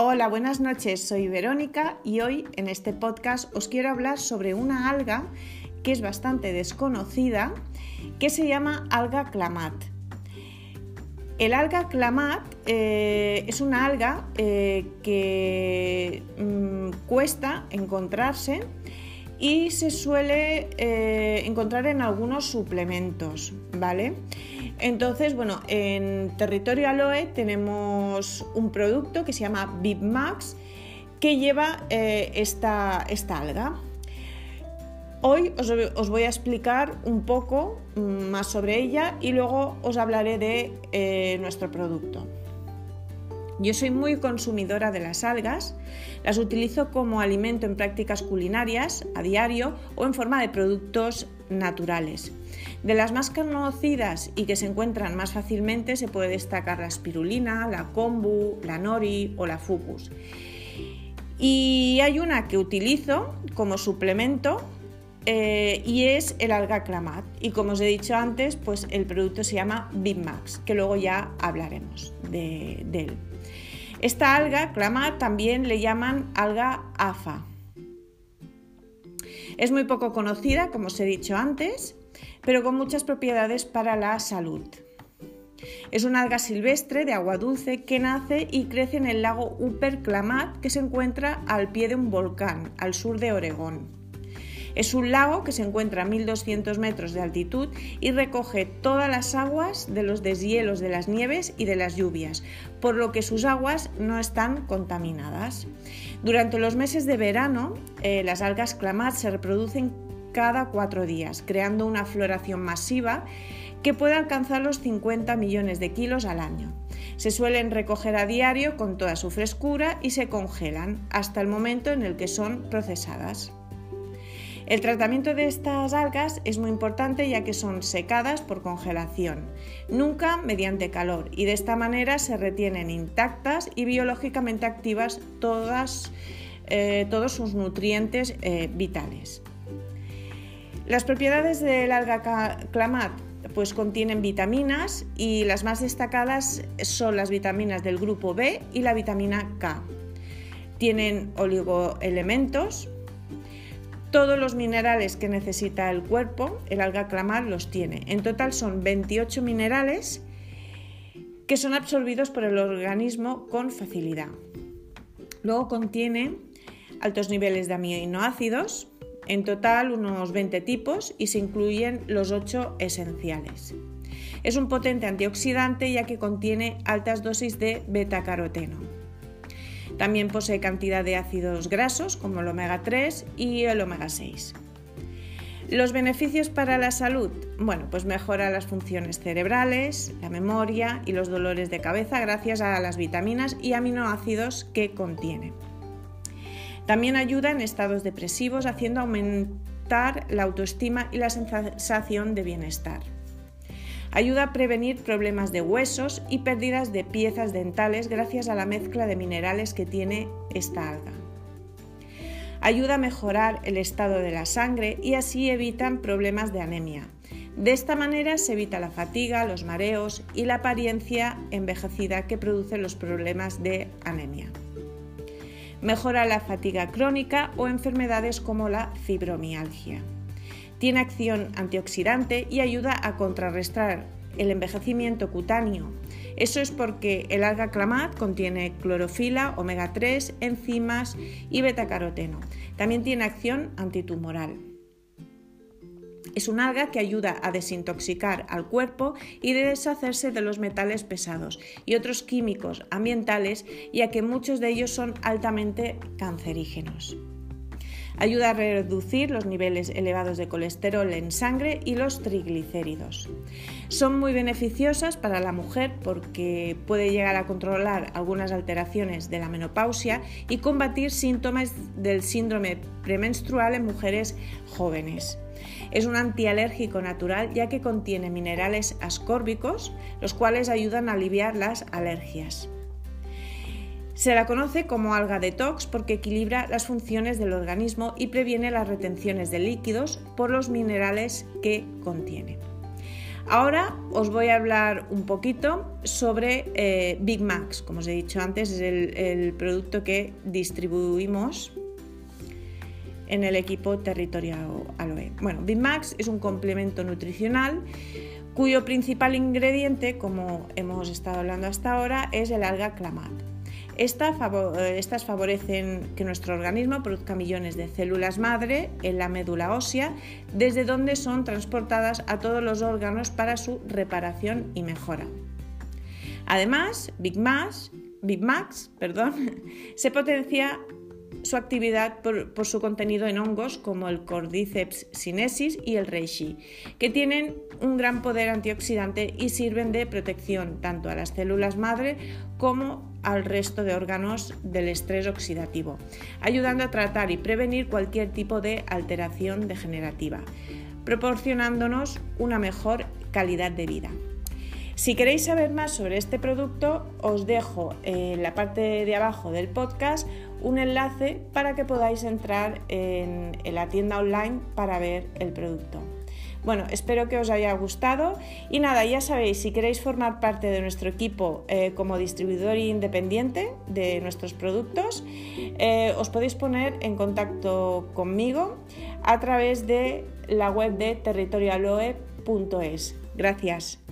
Hola, buenas noches. Soy Verónica y hoy en este podcast os quiero hablar sobre una alga que es bastante desconocida que se llama alga clamat. El alga clamat eh, es una alga eh, que mm, cuesta encontrarse y se suele eh, encontrar en algunos suplementos, ¿vale? Entonces, bueno, en territorio aloe tenemos un producto que se llama BibMax que lleva eh, esta, esta, alga. Hoy os, voy a explicar un poco mm, más sobre ella y luego os hablaré de eh, nuestro producto. Yo soy muy consumidora de las algas, las utilizo como alimento en prácticas culinarias a diario o en forma de productos naturales. De las más conocidas y que se encuentran más fácilmente se puede destacar la espirulina, la kombu, la nori o la fucus. Y hay una que utilizo como suplemento eh, y es el alga clamat. Y como os he dicho antes, pues el producto se llama Bitmax, que luego ya hablaremos de, de él. Esta alga, clama, también le llaman alga afa. Es muy poco conocida, como os he dicho antes, pero con muchas propiedades para la salud. Es una alga silvestre de agua dulce que nace y crece en el lago Upper Klamath, que se encuentra al pie de un volcán, al sur de Oregón. Es un lago que se encuentra a 1200 metros de altitud y recoge todas las aguas de los deshielos de las nieves y de las lluvias, por lo que sus aguas no están contaminadas. Durante los meses de verano, eh, las algas clamat se reproducen cada cuatro días, creando una floración masiva que puede alcanzar los 50 millones de kilos al año. Se suelen recoger a diario con toda su frescura y se congelan hasta el momento en el que son procesadas. El tratamiento de estas algas es muy importante ya que son secadas por congelación, nunca mediante calor, y de esta manera se retienen intactas y biológicamente activas todas, eh, todos sus nutrientes eh, vitales. Las propiedades del alga clamat pues contienen vitaminas y las más destacadas son las vitaminas del grupo B y la vitamina K. Tienen oligoelementos, todos los minerales que necesita el cuerpo, el alga clamar los tiene. En total son 28 minerales que son absorbidos por el organismo con facilidad. Luego contiene altos niveles de aminoácidos, en total unos 20 tipos y se incluyen los 8 esenciales. Es un potente antioxidante ya que contiene altas dosis de beta-caroteno. También posee cantidad de ácidos grasos como el omega 3 y el omega 6. Los beneficios para la salud, bueno, pues mejora las funciones cerebrales, la memoria y los dolores de cabeza gracias a las vitaminas y aminoácidos que contiene. También ayuda en estados depresivos haciendo aumentar la autoestima y la sensación de bienestar. Ayuda a prevenir problemas de huesos y pérdidas de piezas dentales gracias a la mezcla de minerales que tiene esta alga. Ayuda a mejorar el estado de la sangre y así evitan problemas de anemia. De esta manera se evita la fatiga, los mareos y la apariencia envejecida que producen los problemas de anemia. Mejora la fatiga crónica o enfermedades como la fibromialgia. Tiene acción antioxidante y ayuda a contrarrestar el envejecimiento cutáneo. Eso es porque el alga clamat contiene clorofila, omega 3, enzimas y betacaroteno. También tiene acción antitumoral. Es un alga que ayuda a desintoxicar al cuerpo y deshacerse de los metales pesados y otros químicos ambientales, ya que muchos de ellos son altamente cancerígenos. Ayuda a reducir los niveles elevados de colesterol en sangre y los triglicéridos. Son muy beneficiosas para la mujer porque puede llegar a controlar algunas alteraciones de la menopausia y combatir síntomas del síndrome premenstrual en mujeres jóvenes. Es un antialérgico natural ya que contiene minerales ascórbicos, los cuales ayudan a aliviar las alergias. Se la conoce como alga detox porque equilibra las funciones del organismo y previene las retenciones de líquidos por los minerales que contiene. Ahora os voy a hablar un poquito sobre eh, Big Max, como os he dicho antes, es el, producto que distribuimos en el equipo territorial Aloe. Bueno, Big Max es un complemento nutricional cuyo principal ingrediente, como hemos estado hablando hasta ahora, es el alga clamat. Eh, estas favorecen que nuestro organismo produzca millones de células madre en la médula ósea, desde donde son transportadas a todos los órganos para su reparación y mejora. Además, Big Max, Big Max perdón, se potencia su actividad por, su contenido en hongos como el Cordyceps sinensis y el reishi, que tienen un gran poder antioxidante y sirven de protección tanto a las células madre como al resto de órganos del estrés oxidativo, ayudando a tratar y prevenir cualquier tipo de alteración degenerativa, proporcionándonos una mejor calidad de vida. Si queréis saber más sobre este producto, os dejo en la parte de abajo del podcast un enlace para que podáis entrar en, la tienda online para ver el producto. Bueno, espero que os haya gustado y nada, ya sabéis, si queréis formar parte de nuestro equipo eh, como distribuidor independiente de nuestros productos, eh, os podéis poner en contacto conmigo a través de la web de territorialoe.es. Gracias.